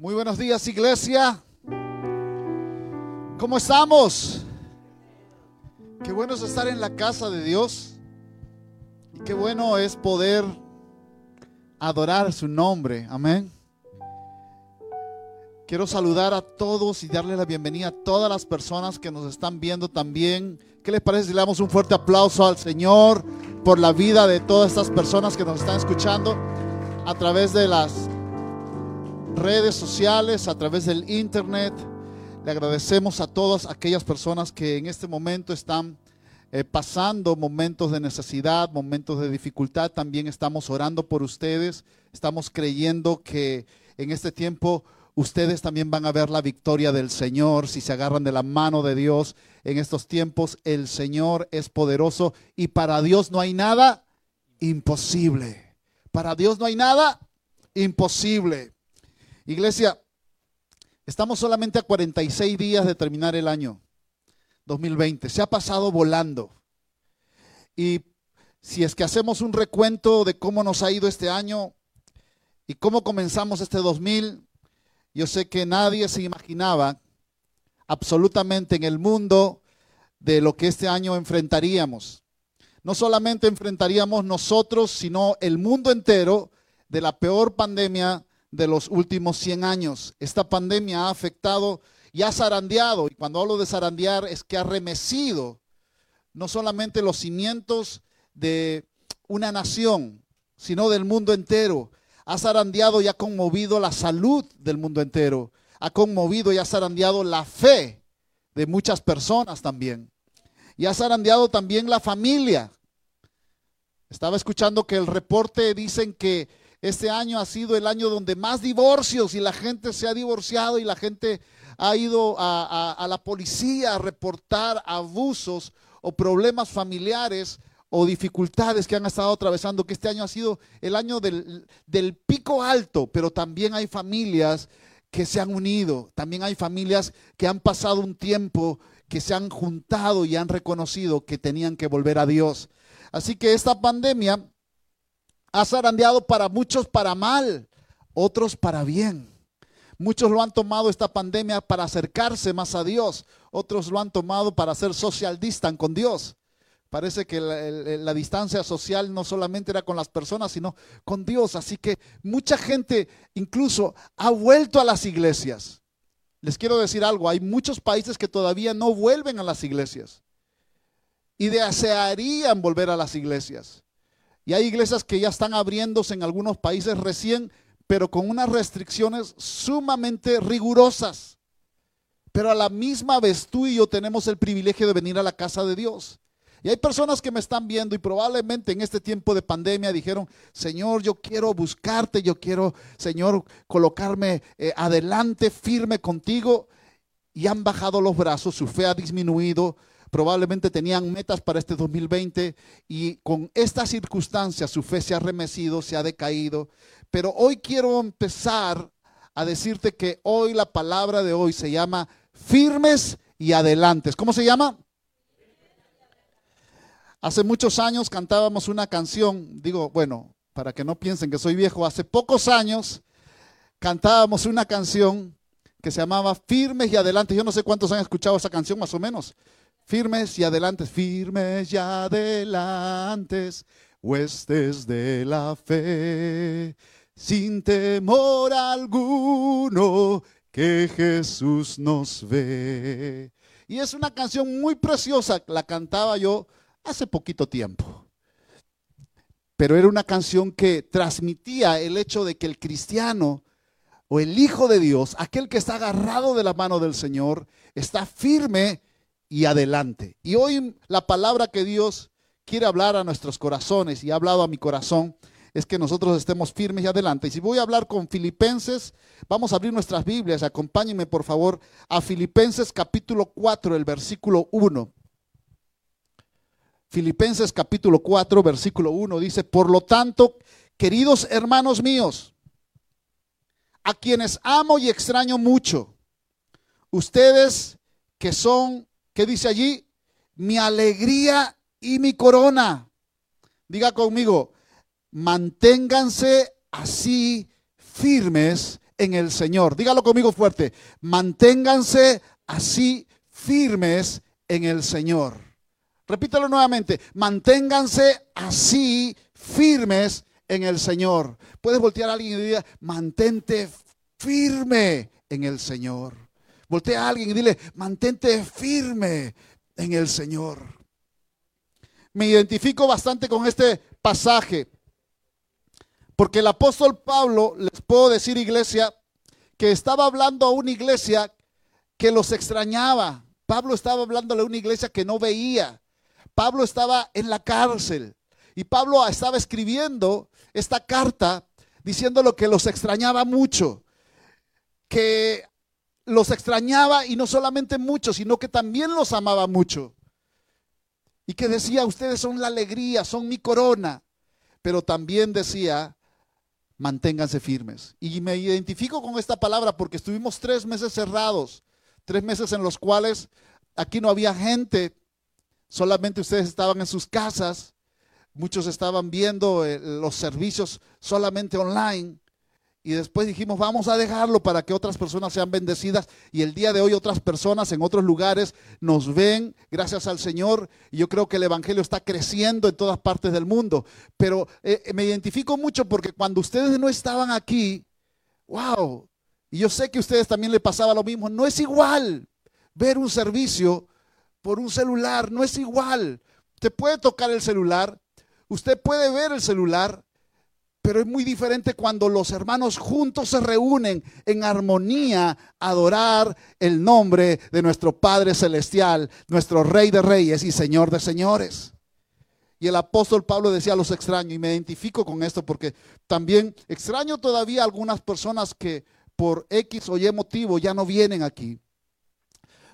Muy buenos días, iglesia. ¿Cómo estamos? Qué bueno es estar en la casa de Dios. Y qué bueno es poder adorar su nombre. Amén. Quiero saludar a todos y darle la bienvenida a todas las personas que nos están viendo también. ¿Qué les parece si le damos un fuerte aplauso al Señor por la vida de todas estas personas que nos están escuchando a través de las redes sociales, a través del internet. Le agradecemos a todas aquellas personas que en este momento están eh, pasando momentos de necesidad, momentos de dificultad. También estamos orando por ustedes. Estamos creyendo que en este tiempo ustedes también van a ver la victoria del Señor si se agarran de la mano de Dios en estos tiempos. El Señor es poderoso y para Dios no hay nada imposible. Para Dios no hay nada imposible. Iglesia, estamos solamente a 46 días de terminar el año 2020. Se ha pasado volando. Y si es que hacemos un recuento de cómo nos ha ido este año y cómo comenzamos este 2000, yo sé que nadie se imaginaba absolutamente en el mundo de lo que este año enfrentaríamos. No solamente enfrentaríamos nosotros, sino el mundo entero de la peor pandemia de los últimos 100 años. Esta pandemia ha afectado y ha zarandeado, y cuando hablo de zarandear es que ha remecido no solamente los cimientos de una nación, sino del mundo entero. Ha zarandeado y ha conmovido la salud del mundo entero. Ha conmovido y ha zarandeado la fe de muchas personas también. Y ha zarandeado también la familia. Estaba escuchando que el reporte dicen que este año ha sido el año donde más divorcios y la gente se ha divorciado y la gente ha ido a, la policía a reportar abusos o problemas familiares o dificultades que han estado atravesando, que este año ha sido el año del, del, pico alto, pero también hay familias que se han unido, también hay familias que han pasado un tiempo, que se han juntado y han reconocido que tenían que volver a Dios. Así que esta pandemia ha zarandeado para muchos para mal, otros para bien. Muchos lo han tomado esta pandemia para acercarse más a Dios, otros lo han tomado para hacer social distance con Dios. Parece que la, distancia social no solamente era con las personas, sino con Dios. Así que mucha gente incluso ha vuelto a las iglesias. Les quiero decir algo, hay muchos países que todavía no vuelven a las iglesias y desearían volver a las iglesias. Y hay iglesias que ya están abriéndose en algunos países recién, pero con unas restricciones sumamente rigurosas. Pero a la misma vez tú y yo tenemos el privilegio de venir a la casa de Dios. Y hay personas que me están viendo y probablemente en este tiempo de pandemia dijeron, Señor, yo quiero buscarte, yo quiero, Señor, colocarme eh, adelante, firme contigo. Y han bajado los brazos, su fe ha disminuido, probablemente tenían metas para este 2020 y con estas circunstancias su fe se ha remecido, se ha decaído. Pero hoy quiero empezar a decirte que hoy la palabra de hoy se llama firmes y adelantes. ¿Cómo se llama? Hace muchos años cantábamos una canción, digo, bueno, para que no piensen que soy viejo, hace pocos años cantábamos una canción que se llamaba Firmes y Adelantes. Yo no sé cuántos han escuchado esa canción más o menos. Firmes y adelante, firmes y adelantes, huestes de la fe, sin temor alguno que Jesús nos ve. Y es una canción muy preciosa, la cantaba yo hace poquito tiempo. Pero era una canción que transmitía el hecho de que el cristiano o el Hijo de Dios, aquel que está agarrado de la mano del Señor, está firme y adelante. Y hoy la palabra que Dios quiere hablar a nuestros corazones y ha hablado a mi corazón es que nosotros estemos firmes y adelante. Y si voy a hablar con Filipenses, vamos a abrir nuestras Biblias, acompáñenme por favor a Filipenses capítulo 4, el versículo 1. Filipenses capítulo 4, versículo 1 dice, por lo tanto, queridos hermanos míos, a quienes amo y extraño mucho, ustedes que son ¿Qué dice allí? Mi alegría y mi corona. Diga conmigo, manténganse así firmes en el Señor. Dígalo conmigo fuerte. Manténganse así firmes en el Señor. Repítelo nuevamente. Manténganse así firmes en el Señor. Puedes voltear a alguien y decir, mantente firme en el Señor. Voltea a alguien y dile, mantente firme en el Señor. Me identifico bastante con este pasaje, porque el apóstol Pablo, les puedo decir iglesia, que estaba hablando a una iglesia que los extrañaba. Pablo estaba hablándole a una iglesia que no veía. Pablo estaba en la cárcel y Pablo estaba escribiendo esta carta diciendo lo que los extrañaba mucho, que los extrañaba y no solamente mucho, sino que también los amaba mucho. Y que decía, ustedes son la alegría, son mi corona. Pero también decía, manténganse firmes. Y me identifico con esta palabra porque estuvimos tres meses cerrados, tres meses en los cuales aquí no había gente, solamente ustedes estaban en sus casas, muchos estaban viendo eh, los servicios solamente online. Y después dijimos, vamos a dejarlo para que otras personas sean bendecidas. Y el día de hoy otras personas en otros lugares nos ven, gracias al Señor. Y yo creo que el Evangelio está creciendo en todas partes del mundo. Pero eh, me identifico mucho porque cuando ustedes no estaban aquí, wow, y yo sé que a ustedes también le pasaba lo mismo, no es igual ver un servicio por un celular, no es igual. Usted puede tocar el celular, usted puede ver el celular, pero es muy diferente cuando los hermanos juntos se reúnen en armonía a adorar el nombre de nuestro Padre Celestial, nuestro Rey de Reyes y Señor de Señores. Y el apóstol Pablo decía los extraño, y me identifico con esto porque también extraño todavía algunas personas que por X o Y motivo ya no vienen aquí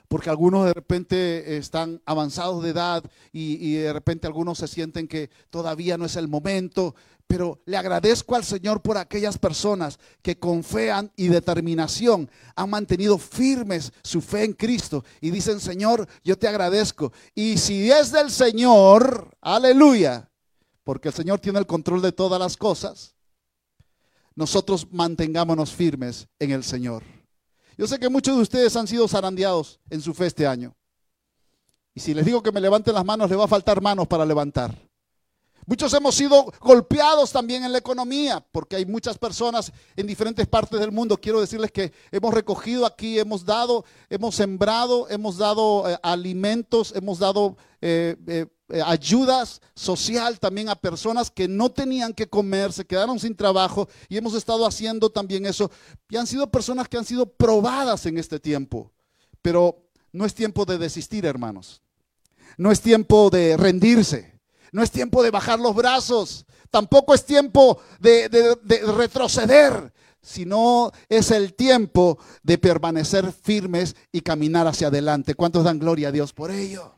porque algunos de repente están avanzados de edad y, y, de repente algunos se sienten que todavía no es el momento pero le agradezco al Señor por aquellas personas que con fe y determinación han mantenido firmes su fe en Cristo y dicen, Señor, yo te agradezco. Y si es del Señor, aleluya, porque el Señor tiene el control de todas las cosas, nosotros mantengámonos firmes en el Señor. Yo sé que muchos de ustedes han sido zarandeados en su fe este año. Y si les digo que me levanten las manos, le va a faltar manos para levantar. Muchos hemos sido golpeados también en la economía, porque hay muchas personas en diferentes partes del mundo. Quiero decirles que hemos recogido aquí, hemos dado, hemos sembrado, hemos dado eh, alimentos, hemos dado eh, eh, ayudas social también a personas que no tenían que comer, se quedaron sin trabajo y hemos estado haciendo también eso. Y han sido personas que han sido probadas en este tiempo. Pero no es tiempo de desistir, hermanos. No es tiempo de rendirse. No es tiempo de bajar los brazos. Tampoco es tiempo de, retroceder. Sino es el tiempo de permanecer firmes y caminar hacia adelante. ¿Cuántos dan gloria a Dios por ello?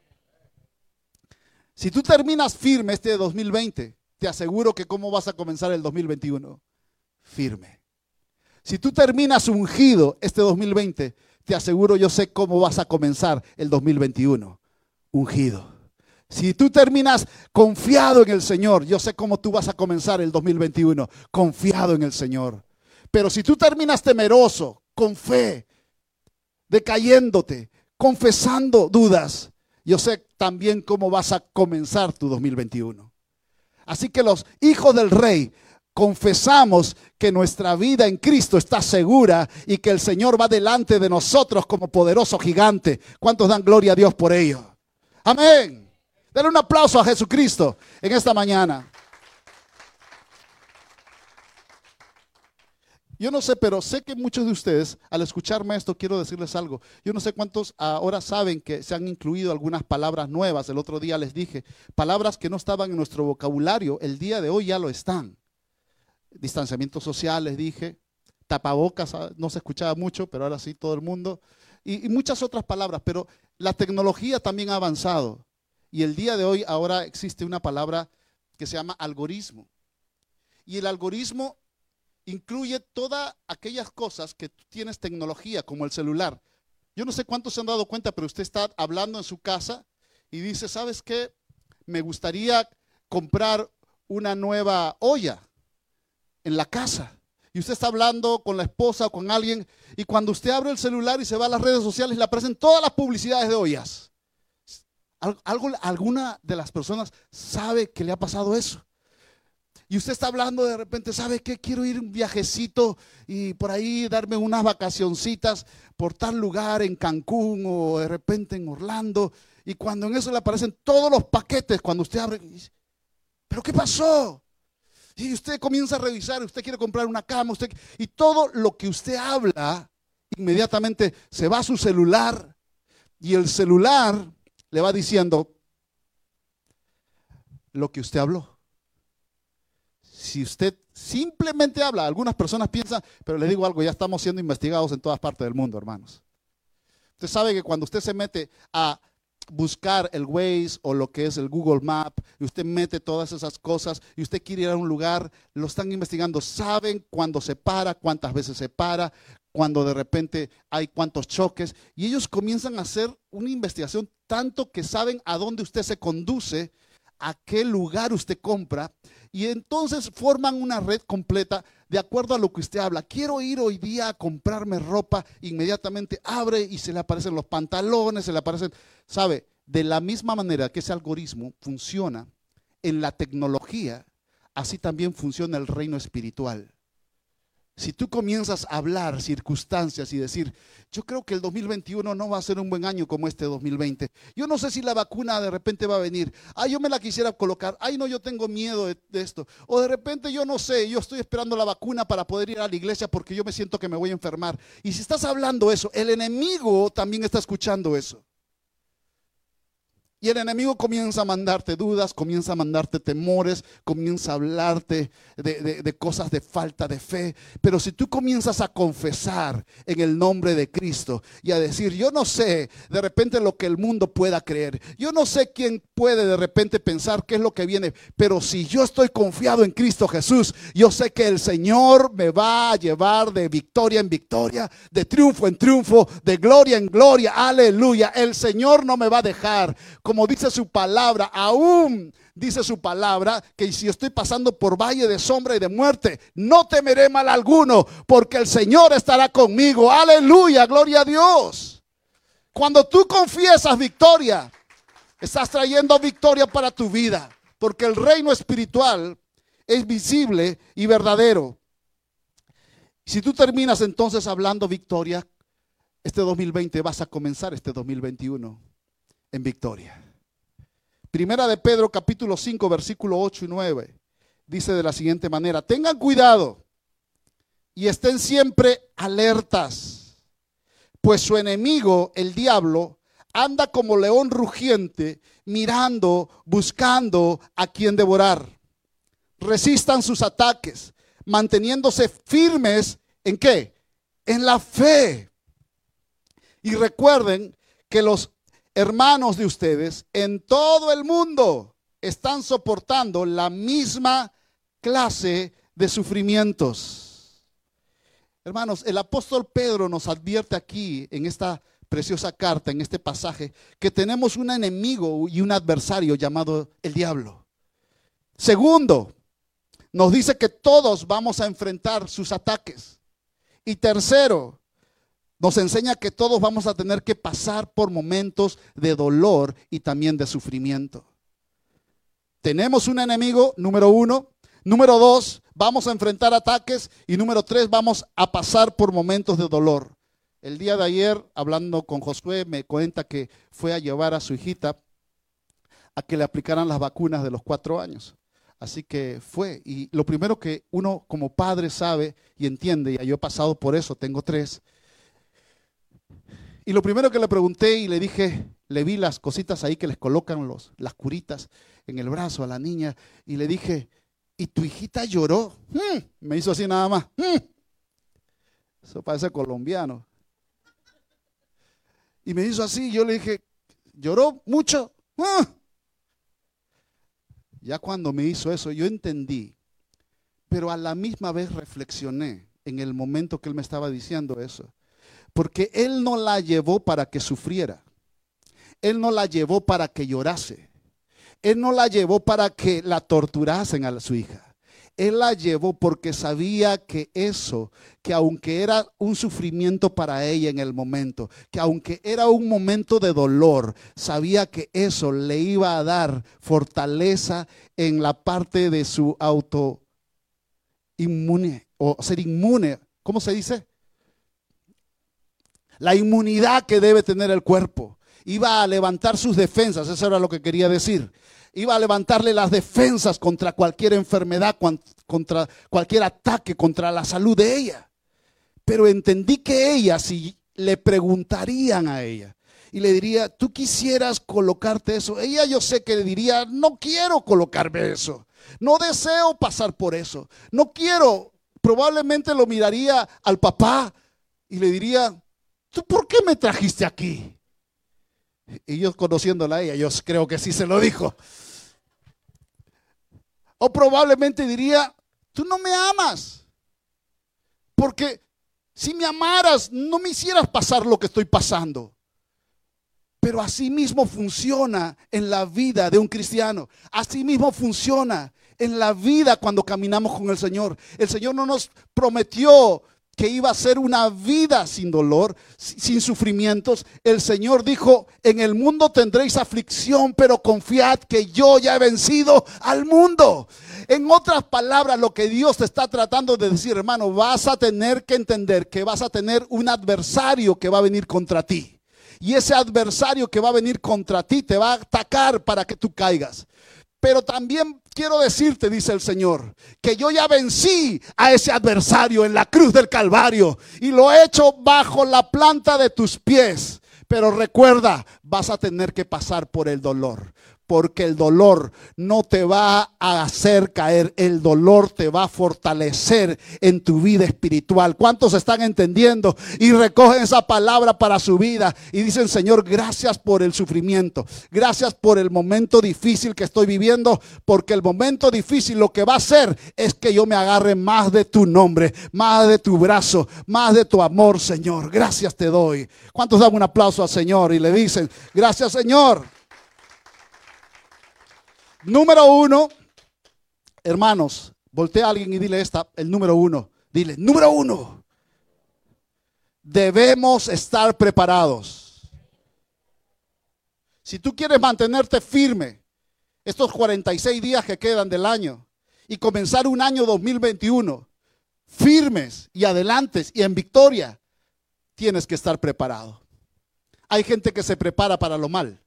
Si tú terminas firme este 2020, te aseguro que cómo vas a comenzar el 2021. Firme. Si tú terminas ungido este 2020, te aseguro yo sé cómo vas a comenzar el 2021. Ungido. Si tú terminas confiado en el Señor, yo sé cómo tú vas a comenzar el 2021, confiado en el Señor. Pero si tú terminas temeroso, con fe, decayéndote, confesando dudas, yo sé también cómo vas a comenzar tu 2021. Así que los hijos del rey confesamos que nuestra vida en Cristo está segura y que el Señor va delante de nosotros como poderoso gigante. ¿Cuántos dan gloria a Dios por ello? Amén. Denle un aplauso a Jesucristo en esta mañana. Yo no sé, pero sé que muchos de ustedes, al escucharme esto, quiero decirles algo. Yo no sé cuántos ahora saben que se han incluido algunas palabras nuevas. El otro día les dije, palabras que no estaban en nuestro vocabulario, el día de hoy ya lo están. Distanciamiento social, les dije. Tapabocas, ah, no se escuchaba mucho, pero ahora sí todo el mundo. Y muchas otras palabras, pero la tecnología también ha avanzado. Y el día de hoy ahora existe una palabra que se llama algoritmo. Y el algoritmo incluye todas aquellas cosas que tienes tecnología, como el celular. Yo no sé cuántos se han dado cuenta, pero usted está hablando en su casa y dice, ¿sabes qué? Me gustaría comprar una nueva olla en la casa. y usted está hablando con la esposa o con alguien y cuando usted abre el celular y se va a las redes sociales le aparecen todas las publicidades de ollas. ¿Algo, ¿Alguna de las personas sabe que le ha pasado eso? Y usted está hablando de repente, ¿sabe qué? Quiero ir un viajecito y por ahí darme unas vacacioncitas por tal lugar en Cancún o de repente en Orlando. Y cuando en eso le aparecen todos los paquetes, cuando usted abre, ¿pero qué pasó? Y usted comienza a revisar, usted quiere comprar una cama, usted y todo lo que usted habla, inmediatamente se va a su celular y el celular le va diciendo lo que usted habló. Si usted simplemente habla, algunas personas piensan, pero le digo algo, ya estamos siendo investigados en todas partes del mundo, hermanos. Usted sabe que cuando usted se mete a buscar el Waze o lo que es el Google Map y usted mete todas esas cosas y usted quiere ir a un lugar, lo están investigando, saben cuándo se para, cuántas veces se para, cuando de repente hay cuántos choques y ellos comienzan a hacer una investigación tanto que saben a dónde usted se conduce, a qué lugar usted compra y entonces forman una red completa de acuerdo a lo que usted habla. Quiero ir hoy día a comprarme ropa, inmediatamente abre y se le aparecen los pantalones, se le aparecen, ¿sabe? De la misma manera que ese algoritmo funciona en la tecnología, así también funciona el reino espiritual. Si tú comienzas a hablar circunstancias y decir, yo creo que el 2021 no va a ser un buen año como este 2020. Yo no sé si la vacuna de repente va a venir. Ay, yo me la quisiera colocar. Ay, no, yo tengo miedo de, esto. O de repente yo no sé, yo estoy esperando la vacuna para poder ir a la iglesia porque yo me siento que me voy a enfermar. Y si estás hablando eso, el enemigo también está escuchando eso. Y el enemigo comienza a mandarte dudas, comienza a mandarte temores, comienza a hablarte de, cosas de falta de fe. Pero si tú comienzas a confesar en el nombre de Cristo y a decir, yo no sé de repente lo que el mundo pueda creer, yo no sé quién puede de repente pensar qué es lo que viene, pero si yo estoy confiado en Cristo Jesús, yo sé que el Señor me va a llevar de victoria en victoria, de triunfo en triunfo, de gloria en gloria. Aleluya. El Señor no me va a dejar como dice su palabra, aún dice su palabra, que si estoy pasando por valle de sombra y de muerte, no temeré mal alguno, porque el Señor estará conmigo. Aleluya, gloria a Dios. Cuando tú confiesas victoria, estás trayendo victoria para tu vida, porque el reino espiritual es visible y verdadero. Si tú terminas entonces hablando victoria, este 2020 vas a comenzar este 2021 en victoria. Primera de Pedro capítulo 5 versículo 8 y 9 dice de la siguiente manera, tengan cuidado y estén siempre alertas, pues su enemigo, el diablo, anda como león rugiente, mirando, buscando a quien devorar. Resistan sus ataques, manteniéndose firmes en qué? En la fe. Y recuerden que los hermanos de ustedes en todo el mundo están soportando la misma clase de sufrimientos. Hermanos, el apóstol Pedro nos advierte aquí en esta preciosa carta, en este pasaje, que tenemos un enemigo y un adversario llamado el diablo. Segundo, nos dice que todos vamos a enfrentar sus ataques. Y tercero, nos enseña que todos vamos a tener que pasar por momentos de dolor y también de sufrimiento. Tenemos un enemigo, número uno. Número dos, vamos a enfrentar ataques. Y número tres, vamos a pasar por momentos de dolor. El día de ayer, hablando con Josué, me cuenta que fue a llevar a su hijita a que le aplicaran las vacunas de los cuatro años. Así que fue. Y lo primero que uno como padre sabe y entiende, y yo he pasado por eso, tengo tres, y lo primero que le pregunté y le dije, le vi las cositas ahí que les colocan los, las curitas en el brazo a la niña y le dije, ¿y tu hijita lloró? Hmm, me hizo así nada más. Hmm. Eso parece colombiano. Y me hizo así, yo le dije, ¿lloró mucho? Hmm. Ya cuando me hizo eso, yo entendí, pero a la misma vez reflexioné en el momento que él me estaba diciendo eso. Porque Él no la llevó para que sufriera. Él no la llevó para que llorase. Él no la llevó para que la torturasen a su hija. Él la llevó porque sabía que eso, que aunque era un sufrimiento para ella en el momento, que aunque era un momento de dolor, sabía que eso le iba a dar fortaleza en la parte de su auto inmune o ser inmune. ¿Cómo se dice? La inmunidad que debe tener el cuerpo. Iba a levantar sus defensas, eso era lo que quería decir iba a levantarle las defensas contra cualquier enfermedad, contra cualquier ataque, contra la salud de ella. Pero entendí que ella, si le preguntarían a ella y le diría, ¿tú quisieras colocarte eso? Ella yo sé que le diría, no quiero colocarme eso. No deseo pasar por eso. No quiero. Probablemente lo miraría al papá y le diría, ¿tú por qué me trajiste aquí? Y yo conociéndola a ella, yo creo que sí se lo dijo. O probablemente diría, tú no me amas. Porque si me amaras, no me hicieras pasar lo que estoy pasando. Pero así mismo funciona en la vida de un cristiano. Así mismo funciona en la vida cuando caminamos con el Señor. El Señor no nos prometió que iba a ser una vida sin dolor, sin sufrimientos, el Señor dijo, en el mundo tendréis aflicción, pero confiad que yo ya he vencido al mundo. En otras palabras, lo que Dios te está tratando de decir, hermano, vas a tener que entender que vas a tener un adversario que va a venir contra ti. Y ese adversario que va a venir contra ti te va a atacar para que tú caigas. Pero también quiero decirte, dice el Señor, que yo ya vencí a ese adversario en la cruz del Calvario y lo he hecho bajo la planta de tus pies. Pero recuerda, vas a tener que pasar por el dolor porque el dolor no te va a hacer caer, el dolor te va a fortalecer en tu vida espiritual. ¿Cuántos están entendiendo y recogen esa palabra para su vida y dicen, Señor, gracias por el sufrimiento, gracias por el momento difícil que estoy viviendo, porque el momento difícil lo que va a hacer es que yo me agarre más de tu nombre, más de tu brazo, más de tu amor, Señor. Gracias te doy. ¿Cuántos dan un aplauso al Señor y le dicen, gracias, Señor? Número uno, hermanos, voltea a alguien y dile esta, el número uno. Dile, número uno, debemos estar preparados. Si tú quieres mantenerte firme estos 46 días que quedan del año y comenzar un año 2021 firmes y adelantes y en victoria, tienes que estar preparado. Hay gente que se prepara para lo mal.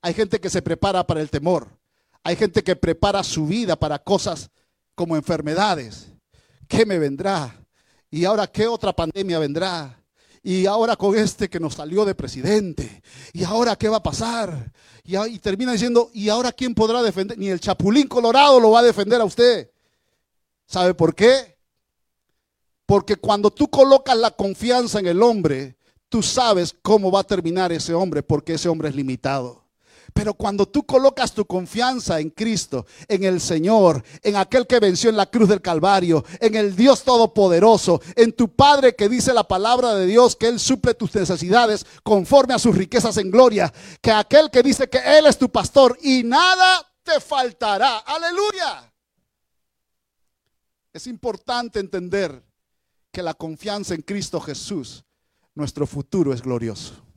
Hay gente que se prepara para el temor. Hay gente que prepara su vida para cosas como enfermedades. ¿Qué me vendrá? ¿Y ahora qué otra pandemia vendrá? Y ahora con este que nos salió de presidente. ¿Y ahora qué va a pasar? Y, termina diciendo, ¿y ahora quién podrá defender? Ni el chapulín colorado lo va a defender a usted. ¿Sabe por qué? Porque cuando tú colocas la confianza en el hombre, tú sabes cómo va a terminar ese hombre, porque ese hombre es limitado. Pero cuando tú colocas tu confianza en Cristo, en el Señor, en aquel que venció en la cruz del Calvario, en el Dios Todopoderoso, en tu Padre que dice la palabra de Dios, que Él suple tus necesidades conforme a sus riquezas en gloria, que aquel que dice que Él es tu pastor y nada te faltará. Aleluya. Es importante entender que la confianza en Cristo Jesús, nuestro futuro es glorioso.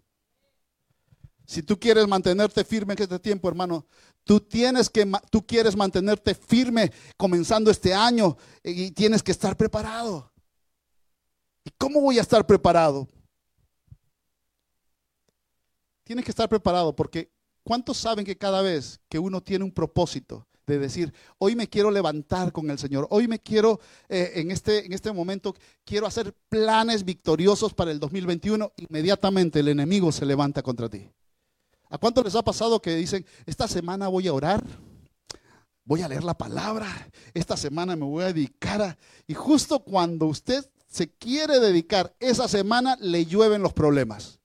Si tú quieres mantenerte firme en este tiempo, hermano, tú tienes que tú quieres mantenerte firme comenzando este año y tienes que estar preparado. ¿Y cómo voy a estar preparado? Tienes que estar preparado porque ¿cuántos saben que cada vez que uno tiene un propósito de decir, hoy me quiero levantar con el Señor, hoy me quiero, eh, en, este, en este momento, quiero hacer planes victoriosos para el 2021, inmediatamente el enemigo se levanta contra ti. ¿A cuánto les ha pasado que dicen, esta semana voy a orar? Voy a leer la palabra. Esta semana me voy a dedicar a... Y justo cuando usted se quiere dedicar esa semana, le llueven los problemas.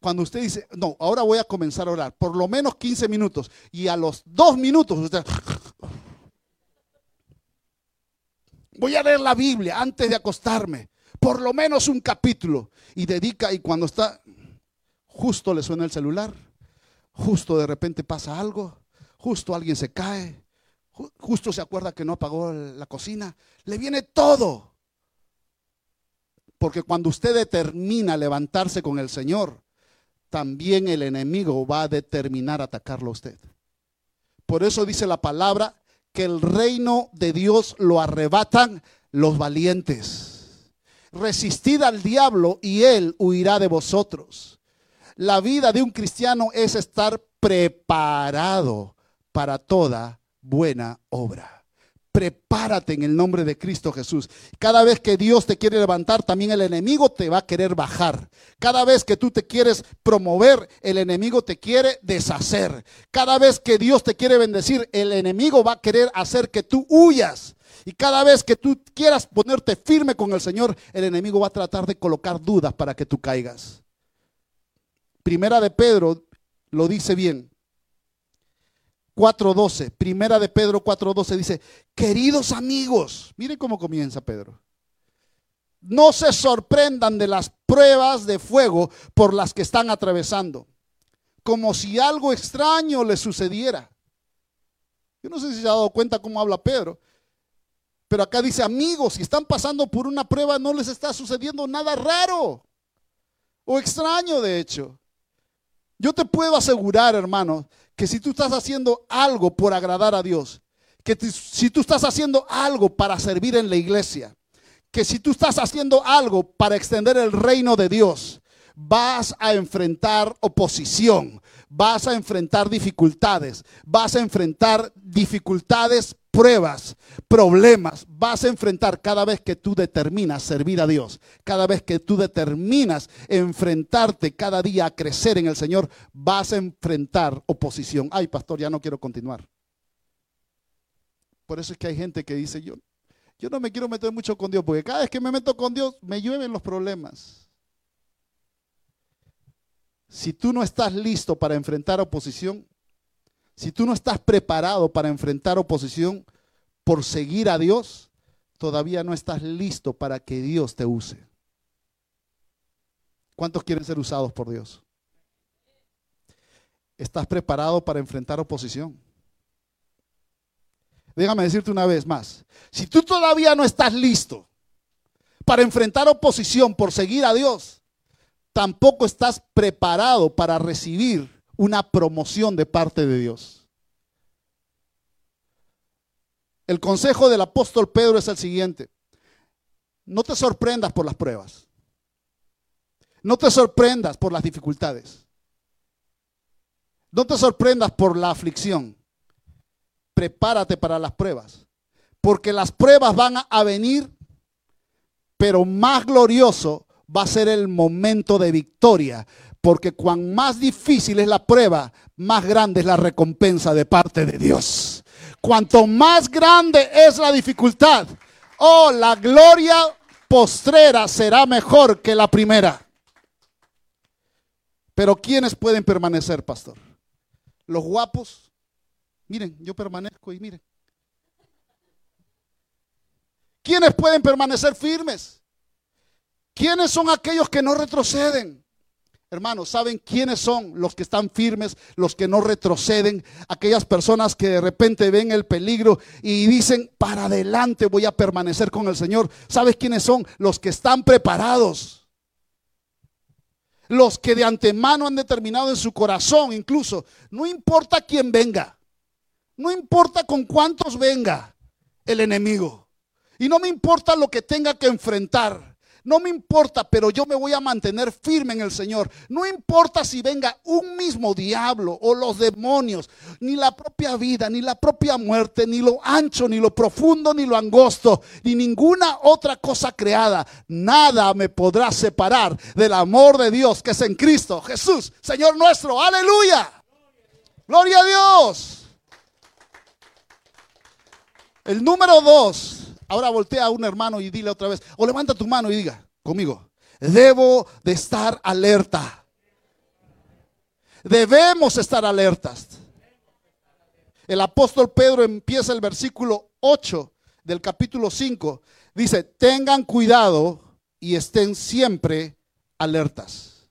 Cuando usted dice, no, ahora voy a comenzar a orar, por lo menos 15 minutos. Y a los dos minutos usted... Voy a leer la Biblia antes de acostarme. Por lo menos un capítulo. Y dedica, y cuando está, justo le suena el celular, justo de repente pasa algo, justo alguien se cae, justo se acuerda que no apagó la cocina, le viene todo. Porque cuando usted determina levantarse con el Señor, también el enemigo va a determinar atacarlo a usted. Por eso dice la palabra que el reino de Dios lo arrebatan los valientes. Resistid al diablo y él huirá de vosotros. La vida de un cristiano es estar preparado para toda buena obra. Prepárate en el nombre de Cristo Jesús. Cada vez que Dios te quiere levantar, también el enemigo te va a querer bajar. Cada vez que tú te quieres promover, el enemigo te quiere deshacer. Cada vez que Dios te quiere bendecir, el enemigo va a querer hacer que tú huyas. Y cada vez que tú quieras ponerte firme con el Señor, el enemigo va a tratar de colocar dudas para que tú caigas. Primera de Pedro lo dice bien. 4.12, primera de Pedro 4.12 dice, queridos amigos, miren cómo comienza Pedro. No se sorprendan de las pruebas de fuego por las que están atravesando, como si algo extraño les sucediera. Yo no sé si se ha dado cuenta cómo habla Pedro, pero acá dice, amigos, si están pasando por una prueba, no les está sucediendo nada raro o extraño, de hecho. Yo te puedo asegurar, hermano, que si tú estás haciendo algo por agradar a Dios, que si tú estás haciendo algo para servir en la iglesia, que si tú estás haciendo algo para extender el reino de Dios, vas a enfrentar oposición, vas a enfrentar dificultades, vas a enfrentar dificultades pruebas, problemas vas a enfrentar cada vez que tú determinas servir a Dios, cada vez que tú determinas enfrentarte cada día a crecer en el Señor, vas a enfrentar oposición. Ay, pastor, ya no quiero continuar. Por eso es que hay gente que dice, yo, yo no me quiero meter mucho con Dios, porque cada vez que me meto con Dios me llueven los problemas. Si tú no estás listo para enfrentar oposición, si tú no estás preparado para enfrentar oposición por seguir a Dios, todavía no estás listo para que Dios te use. ¿Cuántos quieren ser usados por Dios? ¿Estás preparado para enfrentar oposición? Déjame decirte una vez más, si tú todavía no estás listo para enfrentar oposición por seguir a Dios, tampoco estás preparado para recibir una promoción de parte de Dios. El consejo del apóstol Pedro es el siguiente. No te sorprendas por las pruebas. No te sorprendas por las dificultades. No te sorprendas por la aflicción. Prepárate para las pruebas. Porque las pruebas van a venir, pero más glorioso va a ser el momento de victoria porque cuan más difícil es la prueba, más grande es la recompensa de parte de Dios. Cuanto más grande es la dificultad, oh, la gloria postrera será mejor que la primera. Pero ¿quiénes pueden permanecer, pastor? Los guapos. Miren, yo permanezco y miren. ¿Quiénes pueden permanecer firmes? ¿Quiénes son aquellos que no retroceden? Hermanos, ¿saben quiénes son los que están firmes, los que no retroceden? Aquellas personas que de repente ven el peligro y dicen, para adelante voy a permanecer con el Señor. ¿Sabes quiénes son? Los que están preparados. Los que de antemano han determinado en su corazón, incluso, no importa quién venga, no importa con cuántos venga el enemigo. Y no me importa lo que tenga que enfrentar. No me importa, pero yo me voy a mantener firme en el Señor. No importa si venga un mismo diablo o los demonios, ni la propia vida, ni la propia muerte, ni lo ancho, ni lo profundo, ni lo angosto, ni ninguna otra cosa creada. Nada me podrá separar del amor de Dios que es en Cristo Jesús, Señor nuestro. Aleluya. Gloria a Dios. El número dos Ahora voltea a un hermano y dile otra vez, o levanta tu mano y diga conmigo, debo de estar alerta. Debemos estar alertas. El apóstol Pedro empieza el versículo 8 del capítulo 5. Dice, tengan cuidado y estén siempre alertas.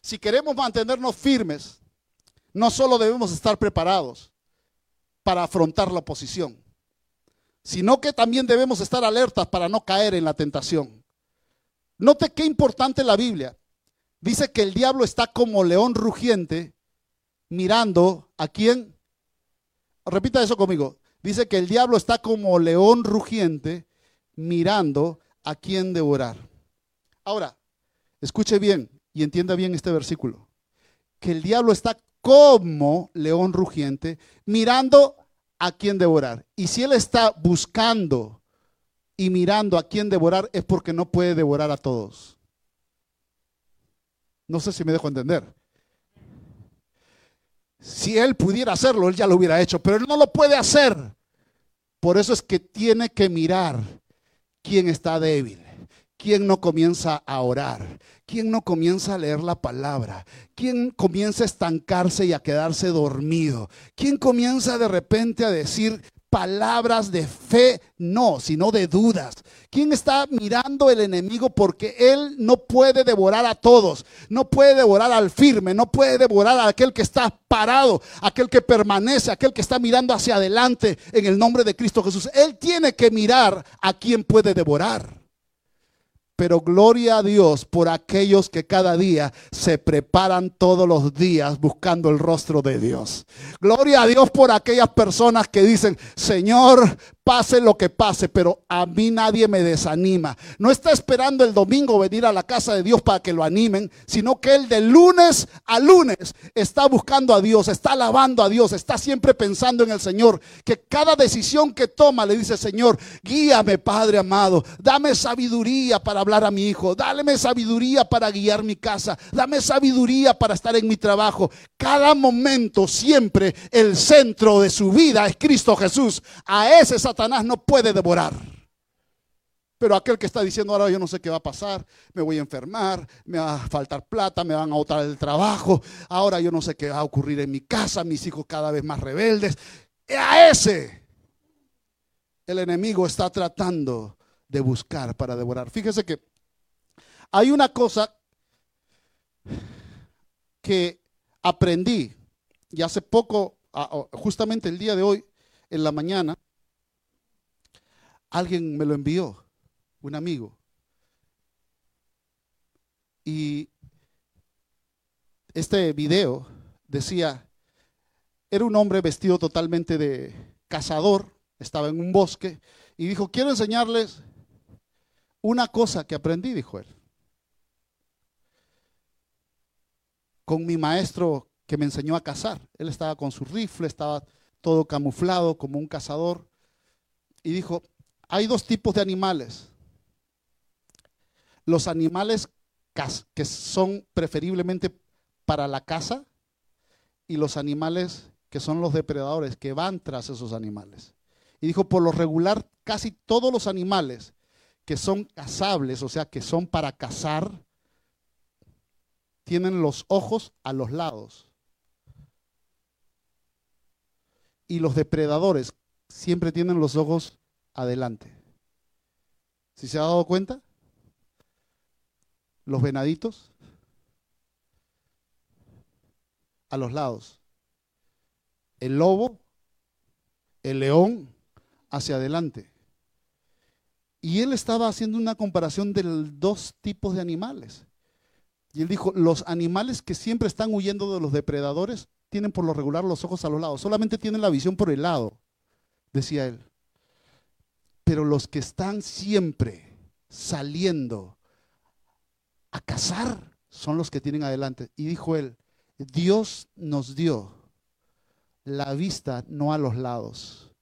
Si queremos mantenernos firmes, no solo debemos estar preparados, para afrontar la oposición, sino que también debemos estar alertas para no caer en la tentación. Note qué importante la Biblia. Dice que el diablo está como león rugiente mirando a quién. Repita eso conmigo. Dice que el diablo está como león rugiente mirando a quién devorar. Ahora, escuche bien y entienda bien este versículo. Que el diablo está como león rugiente mirando a quién devorar. Y si él está buscando y mirando a quién devorar es porque no puede devorar a todos. No sé si me dejo entender. Si él pudiera hacerlo, él ya lo hubiera hecho, pero él no lo puede hacer. Por eso es que tiene que mirar quién está débil, quién no comienza a orar, quién no comienza a leer la palabra, quién comienza a estancarse y a quedarse dormido, quién comienza de repente a decir, palabras de fe, no, sino de dudas. ¿Quién está mirando el enemigo? Porque él no puede devorar a todos, no puede devorar al firme, no puede devorar a aquel que está parado, aquel que permanece, aquel que está mirando hacia adelante en el nombre de Cristo Jesús. Él tiene que mirar a quien puede devorar. Pero gloria a Dios por aquellos que cada día se preparan todos los días buscando el rostro de Dios. Gloria a Dios por aquellas personas que dicen, Señor, pase lo que pase, pero a mí nadie me desanima. No está esperando el domingo venir a la casa de Dios para que lo animen, sino que él de lunes a lunes está buscando a Dios, está alabando a Dios, está siempre pensando en el Señor, que cada decisión que toma le dice, Señor, guíame, Padre amado, dame sabiduría para hablar a mi hijo, dame sabiduría para guiar mi casa, dame sabiduría para estar en mi trabajo. Cada momento, siempre el centro de su vida es Cristo Jesús. A ese Satanás no puede devorar. Pero aquel que está diciendo ahora yo no sé qué va a pasar, me voy a enfermar, me va a faltar plata, me van a botar el trabajo, ahora yo no sé qué va a ocurrir en mi casa, mis hijos cada vez más rebeldes. A ese el enemigo está tratando de buscar para devorar. Fíjese que hay una cosa que aprendí y hace poco, justamente el día de hoy, en la mañana, Alguien me lo envió, un amigo. Y este video decía, era un hombre vestido totalmente de cazador, estaba en un bosque, y dijo, quiero enseñarles una cosa que aprendí, dijo él. Con mi maestro que me enseñó a cazar. Él estaba con su rifle, estaba todo camuflado como un cazador. Y dijo, hay dos tipos de animales. Los animales que son preferiblemente para la caza y los animales que son los depredadores que van tras esos animales. Y dijo, por lo regular, casi todos los animales que son cazables, o sea, que son para cazar, tienen los ojos a los lados. Y los depredadores siempre tienen los ojos adelante. ¿Si se ha dado cuenta? Los venaditos a los lados. El lobo, el león hacia adelante. Y él estaba haciendo una comparación de dos tipos de animales. Y él dijo, los animales que siempre están huyendo de los depredadores tienen por lo regular los ojos a los lados, solamente tienen la visión por el lado, decía él. Pero los que están siempre saliendo a cazar son los que tienen adelante. Y dijo él, Dios nos dio la vista no a los lados,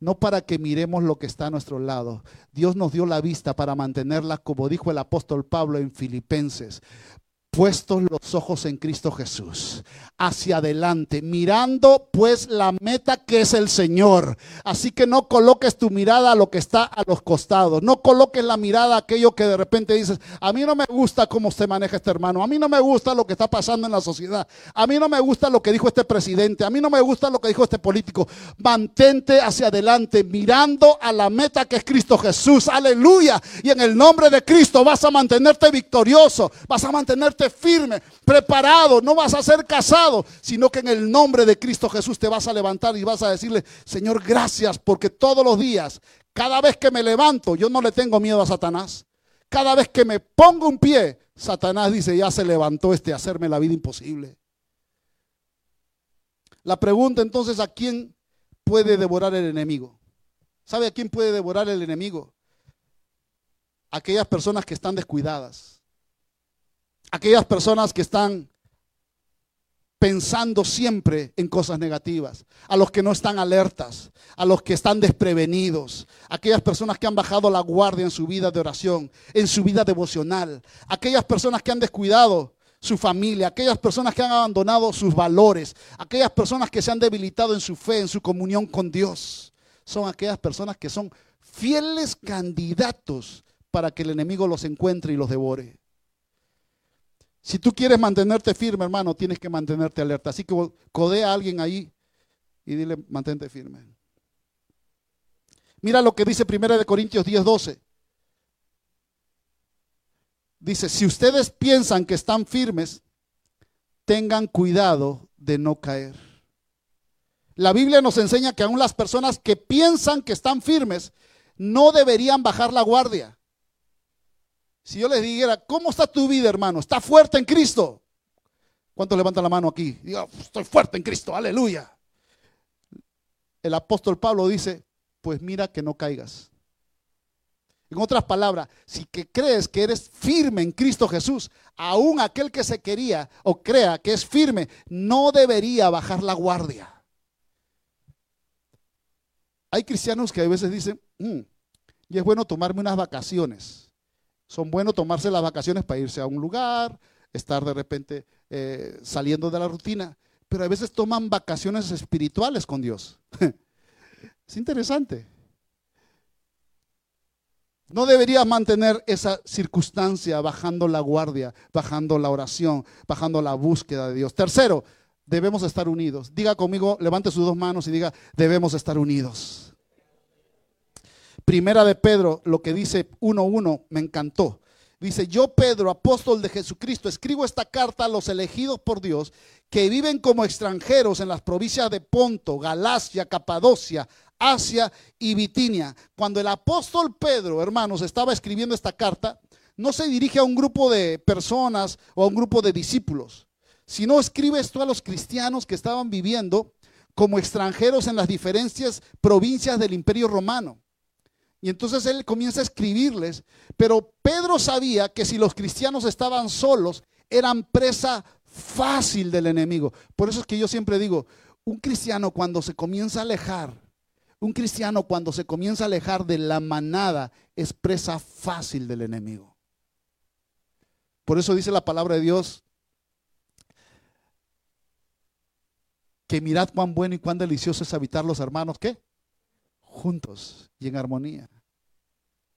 no para que miremos lo que está a nuestro lado. Dios nos dio la vista para mantenerla, como dijo el apóstol Pablo en Filipenses, puestos los ojos en Cristo Jesús, hacia adelante, mirando pues la meta que es el Señor. Así que no coloques tu mirada a lo que está a los costados, no coloques la mirada a aquello que de repente dices, a mí no me gusta cómo se maneja este hermano, a mí no me gusta lo que está pasando en la sociedad, a mí no me gusta lo que dijo este presidente, a mí no me gusta lo que dijo este político. Mantente hacia adelante, mirando a la meta que es Cristo Jesús, aleluya. Y en el nombre de Cristo vas a mantenerte victorioso, vas a mantenerte firme, preparado. No vas a ser casado, sino que en el nombre de Cristo Jesús te vas a levantar y vas a decirle, Señor, gracias, porque todos los días, cada vez que me levanto, yo no le tengo miedo a Satanás. Cada vez que me pongo un pie, Satanás dice, ya se levantó este hacerme la vida imposible. La pregunta entonces, ¿a quién puede devorar el enemigo? ¿Sabe a quién puede devorar el enemigo? Aquellas personas que están descuidadas. Aquellas personas que están pensando siempre en cosas negativas, a los que no están alertas, a los que están desprevenidos, aquellas personas que han bajado la guardia en su vida de oración, en su vida devocional, aquellas personas que han descuidado su familia, aquellas personas que han abandonado sus valores, aquellas personas que se han debilitado en su fe, en su comunión con Dios. Son aquellas personas que son fieles candidatos para que el enemigo los encuentre y los devore. Si tú quieres mantenerte firme, hermano, tienes que mantenerte alerta. Así que codea a alguien ahí y dile, mantente firme. Mira lo que dice 1 de Corintios 10, 12. Dice, si ustedes piensan que están firmes, tengan cuidado de no caer. La Biblia nos enseña que aún las personas que piensan que están firmes no deberían bajar la guardia. Si yo les dijera, ¿cómo está tu vida, hermano? ¿Está fuerte en Cristo? ¿Cuántos levantan la mano aquí? Diga, estoy fuerte en Cristo, aleluya. El apóstol Pablo dice, pues mira que no caigas. En otras palabras, si que crees que eres firme en Cristo Jesús, aún aquel que se quería o crea que es firme, no debería bajar la guardia. Hay cristianos que a veces dicen, mm, y es bueno tomarme unas vacaciones. Son buenos tomarse las vacaciones para irse a un lugar, estar de repente eh, saliendo de la rutina, pero a veces toman vacaciones espirituales con Dios. es interesante. No deberías mantener esa circunstancia bajando la guardia, bajando la oración, bajando la búsqueda de Dios. Tercero, debemos estar unidos. Diga conmigo, levante sus dos manos y diga, debemos estar unidos. Primera de Pedro, lo que dice 1.1, me encantó. Dice, yo Pedro, apóstol de Jesucristo, escribo esta carta a los elegidos por Dios que viven como extranjeros en las provincias de Ponto, Galacia, Capadocia, Asia y Bitinia. Cuando el apóstol Pedro, hermanos, estaba escribiendo esta carta, no se dirige a un grupo de personas o a un grupo de discípulos, sino escribe esto a los cristianos que estaban viviendo como extranjeros en las diferentes provincias del imperio romano. Y entonces él comienza a escribirles, pero Pedro sabía que si los cristianos estaban solos, eran presa fácil del enemigo. Por eso es que yo siempre digo, un cristiano cuando se comienza a alejar un cristiano cuando se comienza a alejar de la manada es presa fácil del enemigo. Por eso dice la palabra de Dios que mirad cuán bueno y cuán delicioso es habitar los hermanos, ¿qué? Juntos y en armonía.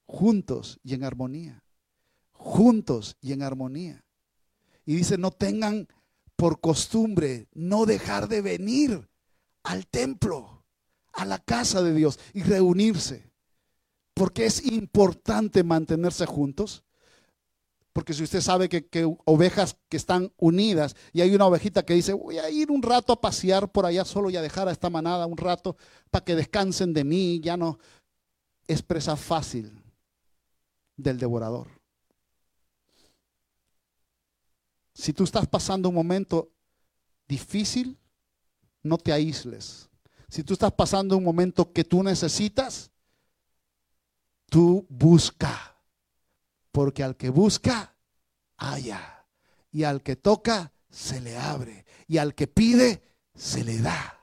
Juntos y en armonía. Juntos y en armonía. Y dice, no tengan por costumbre no dejar de venir al templo a la casa de Dios y reunirse. Porque es importante mantenerse juntos. Porque si usted sabe que, ovejas que están unidas y hay una ovejita que dice, voy a ir un rato a pasear por allá solo y a dejar a esta manada un rato para que descansen de mí, ya no es presa fácil del devorador. Si tú estás pasando un momento difícil, no te aísles. Si tú estás pasando un momento que tú necesitas, tú busca. Porque al que busca, haya. Y al que toca, se le abre. Y al que pide, se le da.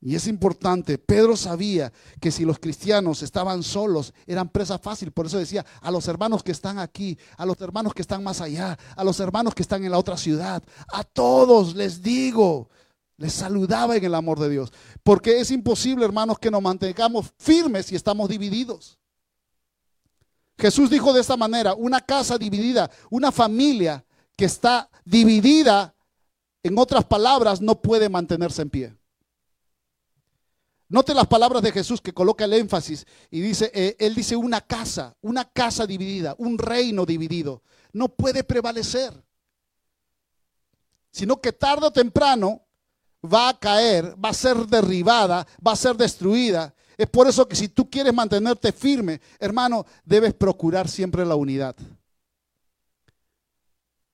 Y es importante, Pedro sabía que si los cristianos estaban solos, eran presa fácil. Por eso decía, a los hermanos que están aquí, a los hermanos que están más allá, a los hermanos que están en la otra ciudad, a todos les digo, les saludaba en el amor de Dios. Porque es imposible, hermanos, que nos mantengamos firmes si estamos divididos. Jesús dijo de esta manera, una casa dividida, una familia que está dividida, en otras palabras, no puede mantenerse en pie. Note las palabras de Jesús que coloca el énfasis y dice, eh, él dice una casa, una casa dividida, un reino dividido, no puede prevalecer, sino que tarde o temprano va a caer, va a ser derribada, va a ser destruida. Es por eso que si tú quieres mantenerte firme, hermano, debes procurar siempre la unidad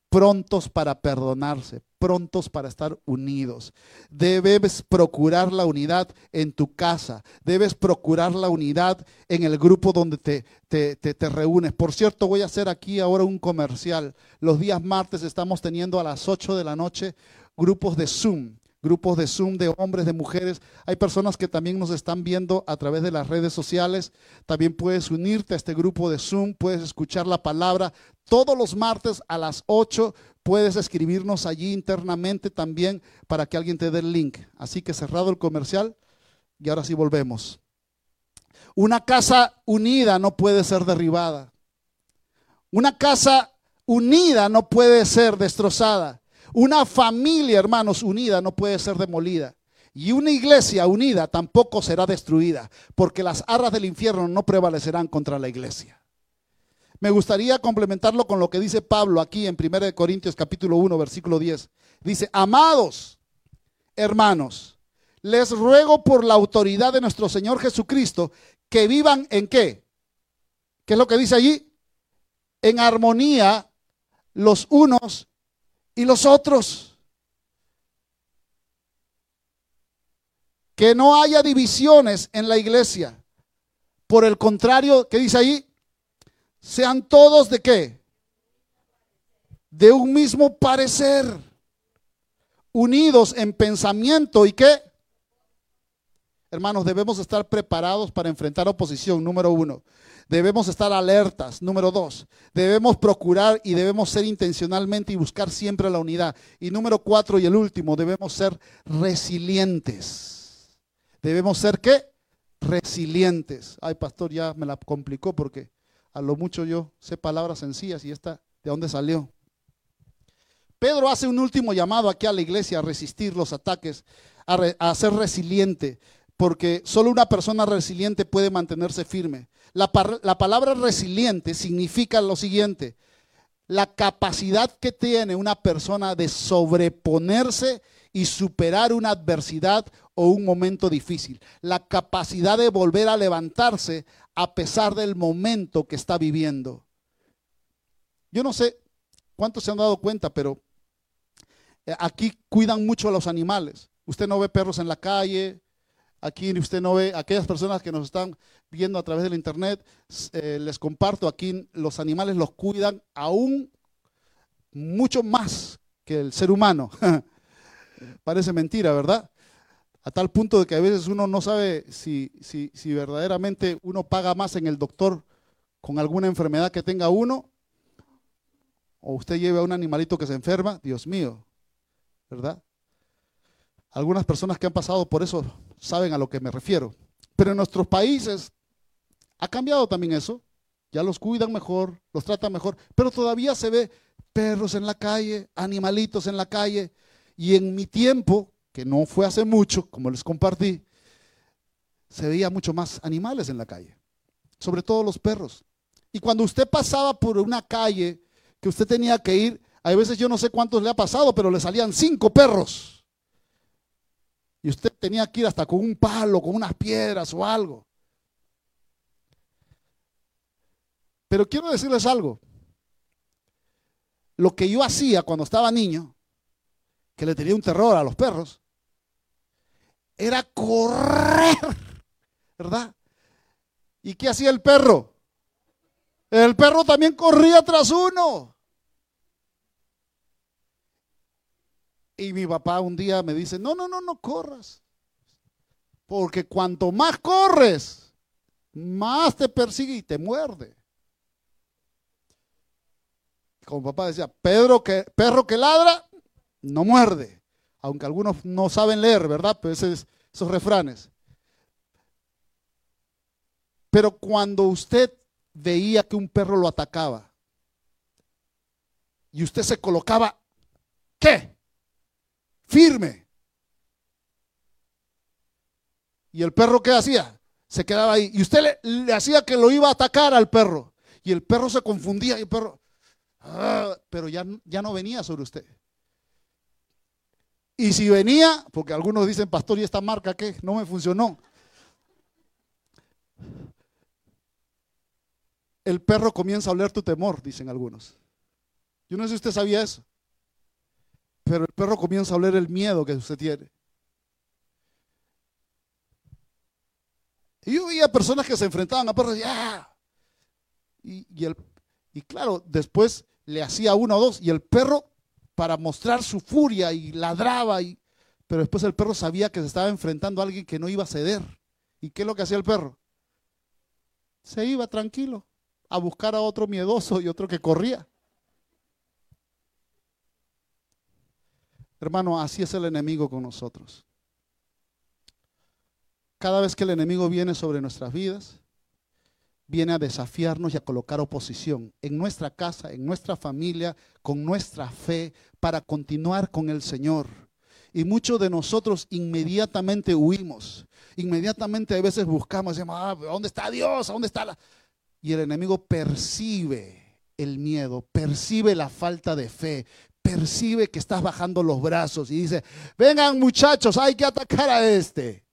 prontos para perdonarse, prontos para estar unidos. Debes procurar la unidad en tu casa, debes procurar la unidad en el grupo donde te, te, te, reúnes. Por cierto, voy a hacer aquí ahora un comercial. Los días martes estamos teniendo a las 8 de la noche grupos de Zoom grupos de Zoom de hombres, de mujeres. Hay personas que también nos están viendo a través de las redes sociales. También puedes unirte a este grupo de Zoom, puedes escuchar la palabra todos los martes a las 8. Puedes escribirnos allí internamente también para que alguien te dé el link. Así que cerrado el comercial y ahora sí volvemos. Una casa unida no puede ser derribada. Una casa unida no puede ser destrozada. Una familia, hermanos, unida no puede ser demolida. Y una iglesia unida tampoco será destruida, porque las arras del infierno no prevalecerán contra la iglesia. Me gustaría complementarlo con lo que dice Pablo aquí en 1 Corintios capítulo 1, versículo 10. Dice, amados hermanos, les ruego por la autoridad de nuestro Señor Jesucristo que vivan en qué? ¿Qué es lo que dice allí? En armonía los unos y los otros. Que no haya divisiones en la iglesia. Por el contrario, ¿qué dice ahí? Sean todos de qué? De un mismo parecer. Unidos en pensamiento y qué? Hermanos, debemos estar preparados para enfrentar oposición, número uno. Debemos estar alertas. Número dos, debemos procurar y debemos ser intencionalmente y buscar siempre la unidad. Y número cuatro y el último, debemos ser resilientes. Debemos ser qué? Resilientes. Ay, pastor, ya me la complicó porque a lo mucho yo sé palabras sencillas y esta, ¿de dónde salió? Pedro hace un último llamado aquí a la iglesia a resistir los ataques, a, a ser resiliente, porque solo una persona resiliente puede mantenerse firme. La, palabra resiliente significa lo siguiente, la capacidad que tiene una persona de sobreponerse y superar una adversidad o un momento difícil. La capacidad de volver a levantarse a pesar del momento que está viviendo. Yo no sé cuántos se han dado cuenta, pero eh, aquí cuidan mucho a los animales. Usted no ve perros en la calle, Aquí usted no ve, aquellas personas que nos están viendo a través del internet, eh, les comparto, aquí los animales los cuidan aún mucho más que el ser humano. Parece mentira, ¿verdad? A tal punto de que a veces uno no sabe si, si, si verdaderamente uno paga más en el doctor con alguna enfermedad que tenga uno, o usted lleve a un animalito que se enferma, Dios mío, ¿verdad? Algunas personas que han pasado por eso saben a lo que me refiero. Pero en nuestros países ha cambiado también eso. Ya los cuidan mejor, los tratan mejor, pero todavía se ve perros en la calle, animalitos en la calle. Y en mi tiempo, que no fue hace mucho, como les compartí, se veía mucho más animales en la calle, sobre todo los perros. Y cuando usted pasaba por una calle que usted tenía que ir, hay veces yo no sé cuántos le ha pasado, pero le salían cinco perros y usted tenía que ir hasta con un palo, con unas piedras o algo. Pero quiero decirles algo. Lo que yo hacía cuando estaba niño, que le tenía un terror a los perros, era correr, ¿verdad? ¿Y qué hacía el perro? El perro también corría tras uno. Y mi papá un día me dice, no, no, no, no corras. Porque cuanto más corres, más te persigue y te muerde. Como papá decía, Pedro que, perro que ladra, no muerde. Aunque algunos no saben leer, ¿verdad? Pero esos, esos refranes. Pero cuando usted veía que un perro lo atacaba y usted se colocaba, ¿qué? Firme. ¿Y el perro qué hacía? Se quedaba ahí. Y usted le, hacía que lo iba a atacar al perro. Y el perro se confundía y el perro, ah, pero ya, ya no venía sobre usted. Y si venía, porque algunos dicen, pastor, ¿y esta marca qué? No me funcionó. El perro comienza a oler tu temor, dicen algunos. Yo no sé si usted sabía eso. Pero el perro comienza a oler el miedo que usted tiene. Y yo veía personas que se enfrentaban a perros y, y, el, y claro, después le hacía uno o dos y el perro para mostrar su furia y ladraba, y, pero después el perro sabía que se estaba enfrentando a alguien que no iba a ceder. ¿Y qué es lo que hacía el perro? Se iba tranquilo a buscar a otro miedoso y otro que corría. Hermano, así es el enemigo con nosotros. Cada vez que el enemigo viene sobre nuestras vidas, viene a desafiarnos y a colocar oposición en nuestra casa, en nuestra familia, con nuestra fe, para continuar con el Señor. Y muchos de nosotros inmediatamente huimos, inmediatamente a veces buscamos, decimos, ah, ¿dónde está Dios? ¿Dónde está la...? Y el enemigo percibe el miedo, percibe la falta de fe, percibe que estás bajando los brazos y dice, vengan muchachos, hay que atacar a este.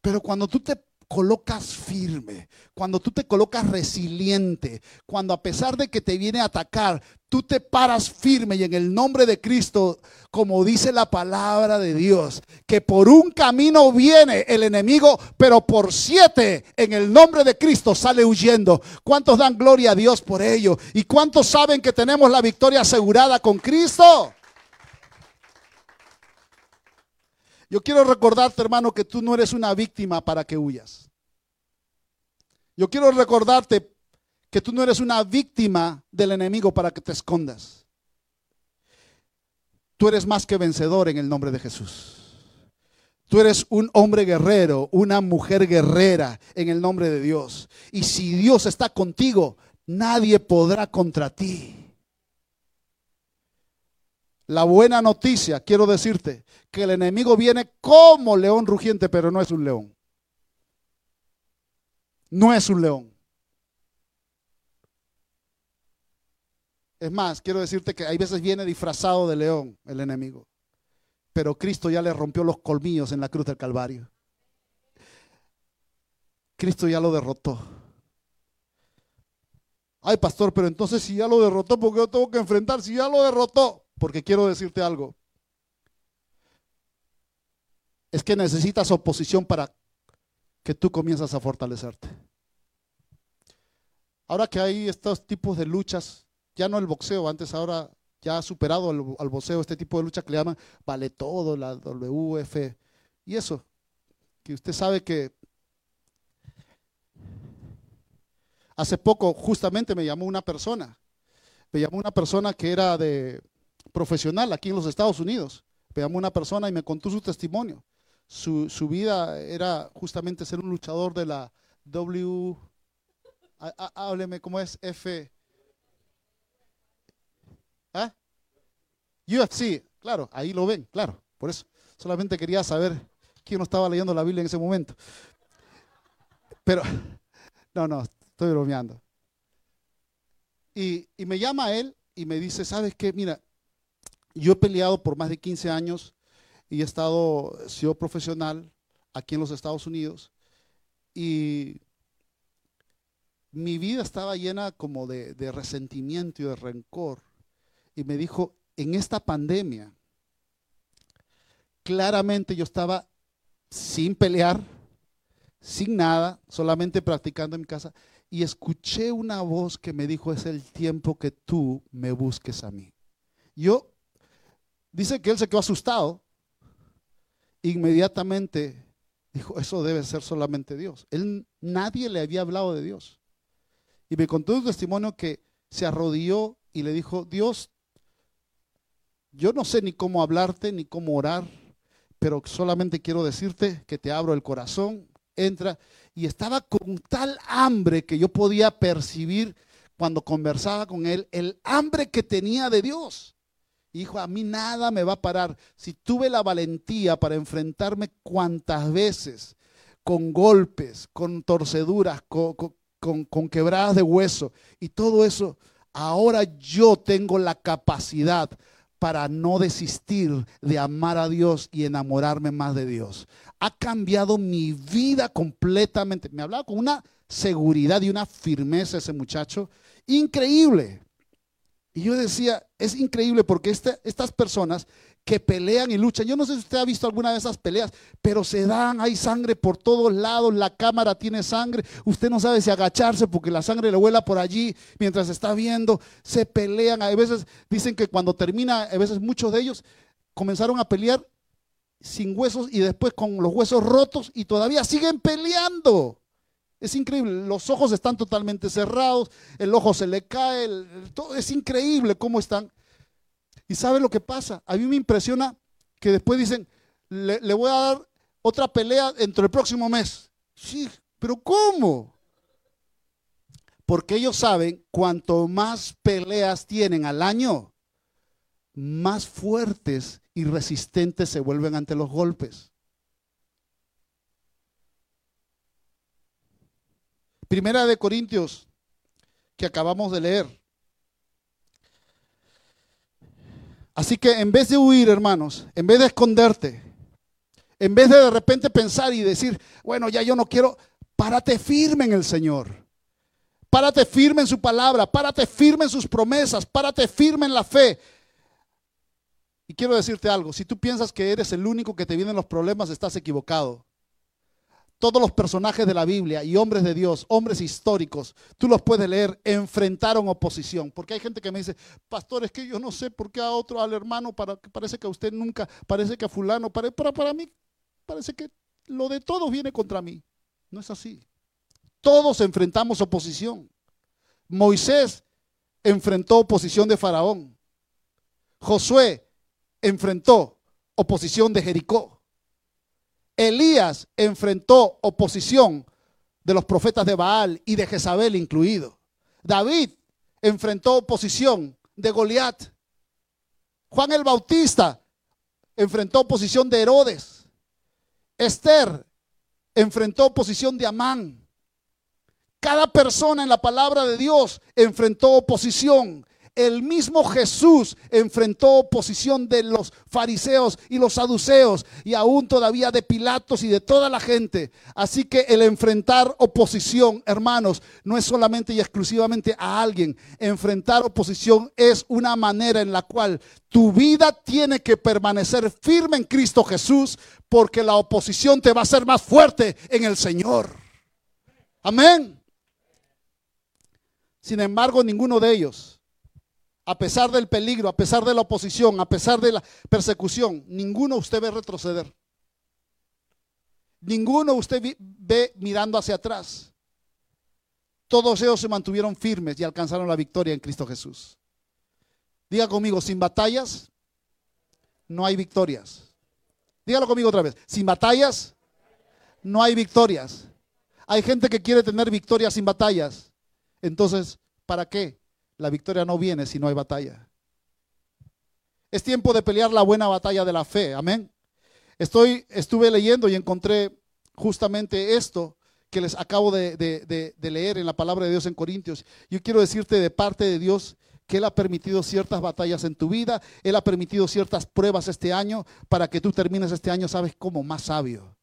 Pero cuando tú te colocas firme, cuando tú te colocas resiliente, cuando a pesar de que te viene a atacar, tú te paras firme y en el nombre de Cristo, como dice la palabra de Dios, que por un camino viene el enemigo, pero por siete en el nombre de Cristo sale huyendo. ¿Cuántos dan gloria a Dios por ello? ¿Y cuántos saben que tenemos la victoria asegurada con Cristo? Yo quiero recordarte, hermano, que tú no eres una víctima para que huyas. Yo quiero recordarte que tú no eres una víctima del enemigo para que te escondas. Tú eres más que vencedor en el nombre de Jesús. Tú eres un hombre guerrero, una mujer guerrera en el nombre de Dios. Y si Dios está contigo, nadie podrá contra ti. La buena noticia, quiero decirte, que el enemigo viene como león rugiente, pero no es un león. No es un león. Es más, quiero decirte que hay veces viene disfrazado de león el enemigo, pero Cristo ya le rompió los colmillos en la cruz del Calvario. Cristo ya lo derrotó. Ay, pastor, pero entonces si ya lo derrotó, ¿por qué yo tengo que enfrentar? Si ya lo derrotó, porque quiero decirte algo. Es que necesitas oposición para que tú comienzas a fortalecerte. Ahora que hay estos tipos de luchas, ya no el boxeo, antes ahora ya ha superado al, boxeo este tipo de lucha que le llaman vale todo, la WF y eso, que usted sabe que hace poco justamente me llamó una persona, me llamó una persona que era de profesional aquí en los Estados Unidos. Me llamó una persona y me contó su testimonio. Su, vida era justamente ser un luchador de la W. hábleme cómo es F. ¿Ah? UFC, claro, ahí lo ven, claro. Por eso solamente quería saber quién no estaba leyendo la Biblia en ese momento. Pero, no, no, estoy bromeando. Y, y me llama él y me dice, ¿sabes qué? Mira, yo he peleado por más de 15 años y he estado, sido profesional aquí en los Estados Unidos y mi vida estaba llena como de, de resentimiento y de rencor. Y me dijo, en esta pandemia, claramente yo estaba sin pelear, sin nada, solamente practicando en mi casa, y escuché una voz que me dijo, es el tiempo que tú me busques a mí. Yo Dice que él se quedó asustado. Inmediatamente dijo, eso debe ser solamente Dios. Él nadie le había hablado de Dios. Y me contó un testimonio que se arrodilló y le dijo, Dios, yo no sé ni cómo hablarte ni cómo orar, pero solamente quiero decirte que te abro el corazón, entra. Y estaba con tal hambre que yo podía percibir cuando conversaba con él, el hambre que tenía de Dios. Hijo, a mí nada me va a parar. Si tuve la valentía para enfrentarme cuantas veces con golpes, con torceduras, con, con quebradas de hueso y todo eso, ahora yo tengo la capacidad para no desistir de amar a Dios y enamorarme más de Dios. Ha cambiado mi vida completamente. Me hablaba con una seguridad y una firmeza ese muchacho increíble. Y yo decía, es increíble porque este, estas personas que pelean y luchan. Yo no sé si usted ha visto alguna de esas peleas, pero se dan, hay sangre por todos lados, la cámara tiene sangre, usted no sabe si agacharse porque la sangre le vuela por allí mientras está viendo, se pelean, a veces dicen que cuando termina, a veces muchos de ellos comenzaron a pelear sin huesos y después con los huesos rotos y todavía siguen peleando. Es increíble, los ojos están totalmente cerrados, el ojo se le cae, todo, es increíble cómo están. ¿Y sabe lo que pasa? A mí me impresiona que después dicen, le, voy a dar otra pelea dentro del próximo mes. Sí, pero ¿cómo? Porque ellos saben, cuanto más peleas tienen al año, más fuertes y resistentes se vuelven ante los golpes. Primera de Corintios, que acabamos de leer. Así que en vez de huir, hermanos, en vez de esconderte, en vez de de repente pensar y decir, bueno, ya yo no quiero, párate firme en el Señor. Párate firme en su palabra, párate firme en sus promesas, párate firme en la fe. Y quiero decirte algo, si tú piensas que eres el único que te vienen los problemas, estás equivocado todos los personajes de la Biblia y hombres de Dios, hombres históricos, tú los puedes leer, enfrentaron oposición. Porque hay gente que me dice, pastor, es que yo no sé por qué a otro, al hermano, para, parece que a usted nunca, parece que a fulano, para, para, para mí, parece que lo de todos viene contra mí. No es así. Todos enfrentamos oposición. Moisés enfrentó oposición de Faraón. Josué enfrentó oposición de Jericó. Elías enfrentó oposición de los profetas de Baal y de Jezabel incluido. David enfrentó oposición de Goliat. Juan el Bautista enfrentó oposición de Herodes. Esther enfrentó oposición de Amán. Cada persona en la palabra de Dios enfrentó oposición el mismo Jesús enfrentó oposición de los fariseos y los saduceos y aún todavía de Pilatos y de toda la gente. Así que el enfrentar oposición, hermanos, no es solamente y exclusivamente a alguien. Enfrentar oposición es una manera en la cual tu vida tiene que permanecer firme en Cristo Jesús porque la oposición te va a hacer más fuerte en el Señor. Amén. Sin embargo, ninguno de ellos a pesar del peligro, a pesar de la oposición, a pesar de la persecución, ninguno usted ve retroceder. Ninguno usted ve mirando hacia atrás. Todos ellos se mantuvieron firmes y alcanzaron la victoria en Cristo Jesús. Diga conmigo, sin batallas no hay victorias. Dígalo conmigo otra vez, sin batallas no hay victorias. Hay gente que quiere tener victorias sin batallas. Entonces, ¿para qué? La victoria no viene si no hay batalla. Es tiempo de pelear la buena batalla de la fe. Amén. Estoy, estuve leyendo y encontré justamente esto que les acabo de, de, leer en la palabra de Dios en Corintios. Yo quiero decirte de parte de Dios que Él ha permitido ciertas batallas en tu vida, Él ha permitido ciertas pruebas este año para que tú termines este año, ¿sabes cómo? Más sabio.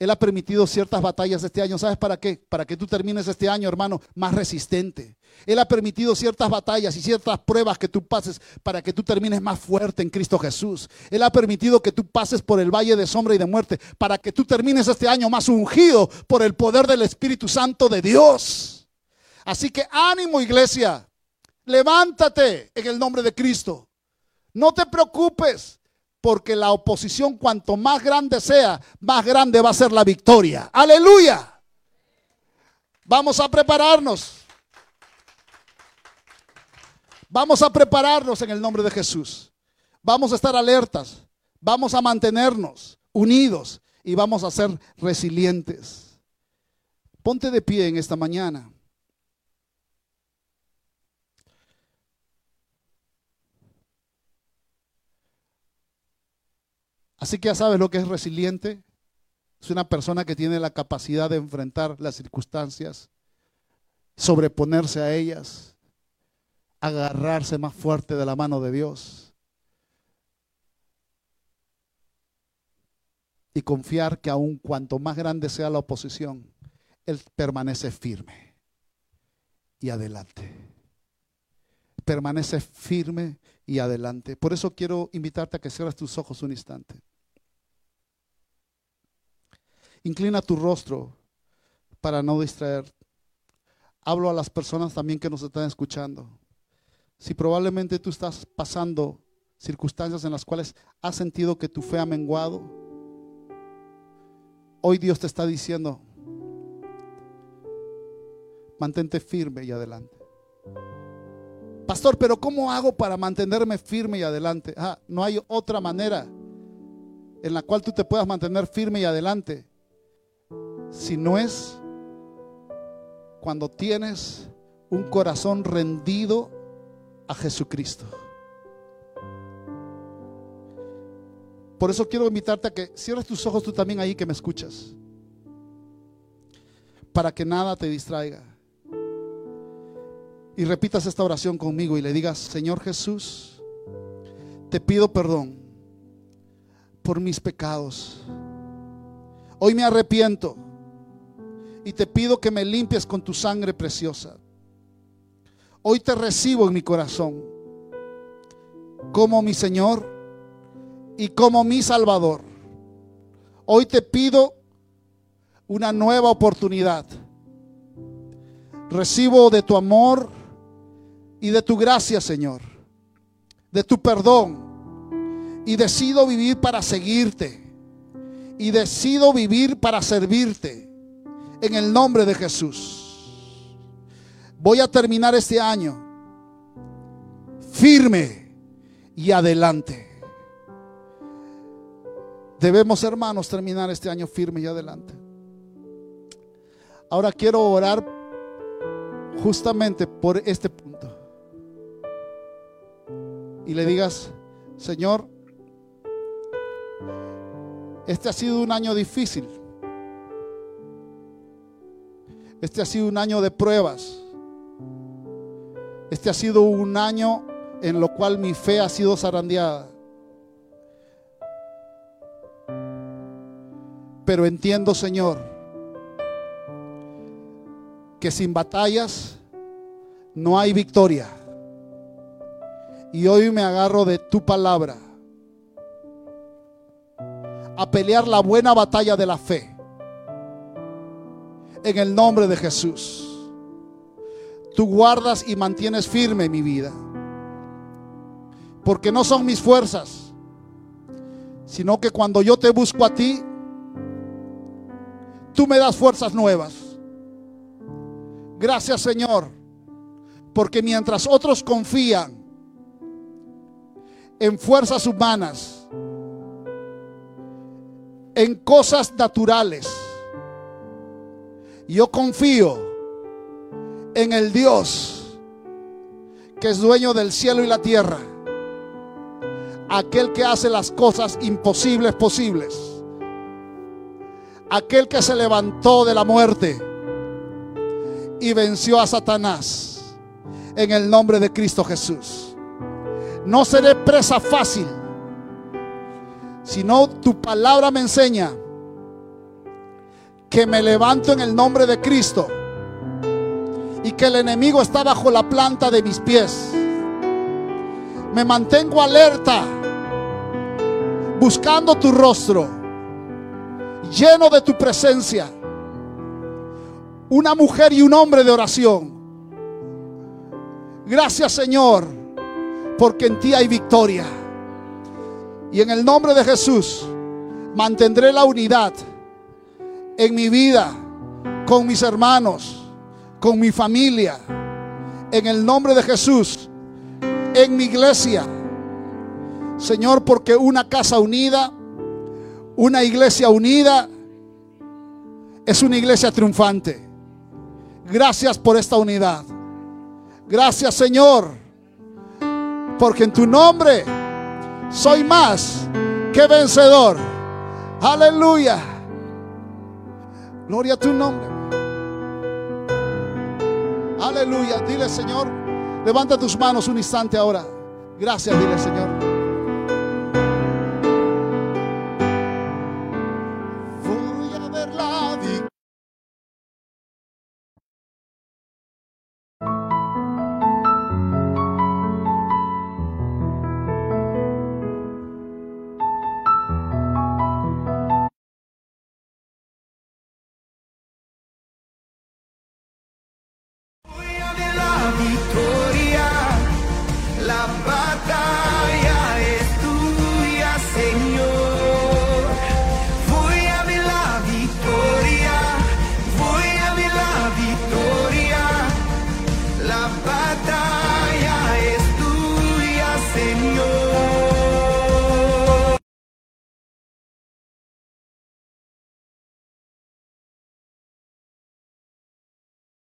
Él ha permitido ciertas batallas este año. ¿Sabes para qué? Para que tú termines este año, hermano, más resistente. Él ha permitido ciertas batallas y ciertas pruebas que tú pases para que tú termines más fuerte en Cristo Jesús. Él ha permitido que tú pases por el valle de sombra y de muerte para que tú termines este año más ungido por el poder del Espíritu Santo de Dios. Así que ánimo iglesia, levántate en el nombre de Cristo. No te preocupes porque la oposición cuanto más grande sea, más grande va a ser la victoria. Aleluya. Vamos a prepararnos. Vamos a prepararnos en el nombre de Jesús. Vamos a estar alertas. Vamos a mantenernos unidos y vamos a ser resilientes. Ponte de pie en esta mañana. Así que ya sabes lo que es resiliente. Es una persona que tiene la capacidad de enfrentar las circunstancias, sobreponerse a ellas, agarrarse más fuerte de la mano de Dios y confiar que aun cuanto más grande sea la oposición, Él permanece firme y adelante. Permanece firme y adelante. Por eso quiero invitarte a que cierres tus ojos un instante. Inclina tu rostro para no distraer. Hablo a las personas también que nos están escuchando. Si probablemente tú estás pasando circunstancias en las cuales has sentido que tu fe ha menguado, hoy Dios te está diciendo, mantente firme y adelante. Pastor, pero ¿cómo hago para mantenerme firme y adelante? Ah, no hay otra manera en la cual tú te puedas mantener firme y adelante si no es cuando tienes un corazón rendido a Jesucristo. Por eso quiero invitarte a que cierres tus ojos tú también ahí que me escuchas. Para que nada te distraiga. Y repitas esta oración conmigo y le digas, Señor Jesús, te pido perdón por mis pecados. Hoy me arrepiento y te pido que me limpies con tu sangre preciosa. Hoy te recibo en mi corazón como mi Señor y como mi Salvador. Hoy te pido una nueva oportunidad. Recibo de tu amor y de tu gracia, Señor, de tu perdón. Y decido vivir para seguirte. Y decido vivir para servirte en el nombre de Jesús. Voy a terminar este año firme y adelante. Debemos, hermanos, terminar este año firme y adelante. Ahora quiero orar justamente por este punto. Y le digas, Señor, este ha sido un año difícil. Este ha sido un año de pruebas. Este ha sido un año en lo cual mi fe ha sido zarandeada. Pero entiendo, Señor, que sin batallas no hay victoria. Y hoy me agarro de tu palabra a pelear la buena batalla de la fe en el nombre de Jesús. Tú guardas y mantienes firme mi vida. Porque no son mis fuerzas, sino que cuando yo te busco a ti, tú me das fuerzas nuevas. Gracias Señor, porque mientras otros confían en fuerzas humanas, en cosas naturales, yo confío en el Dios que es dueño del cielo y la tierra. Aquel que hace las cosas imposibles posibles. Aquel que se levantó de la muerte y venció a Satanás en el nombre de Cristo Jesús. No seré presa fácil, sino tu palabra me enseña que me levanto en el nombre de Cristo y que el enemigo está bajo la planta de mis pies. Me mantengo alerta, buscando tu rostro, lleno de tu presencia. Una mujer y un hombre de oración. Gracias Señor, porque en ti hay victoria. Y en el nombre de Jesús mantendré la unidad en mi vida, con mis hermanos, con mi familia, en el nombre de Jesús, en mi iglesia. Señor, porque una casa unida, una iglesia unida, es una iglesia triunfante. Gracias por esta unidad. Gracias Señor, porque en tu nombre soy más que vencedor. Aleluya. Gloria a tu nombre. Aleluya. Dile, Señor, levanta tus manos un instante ahora. Gracias, dile, Señor.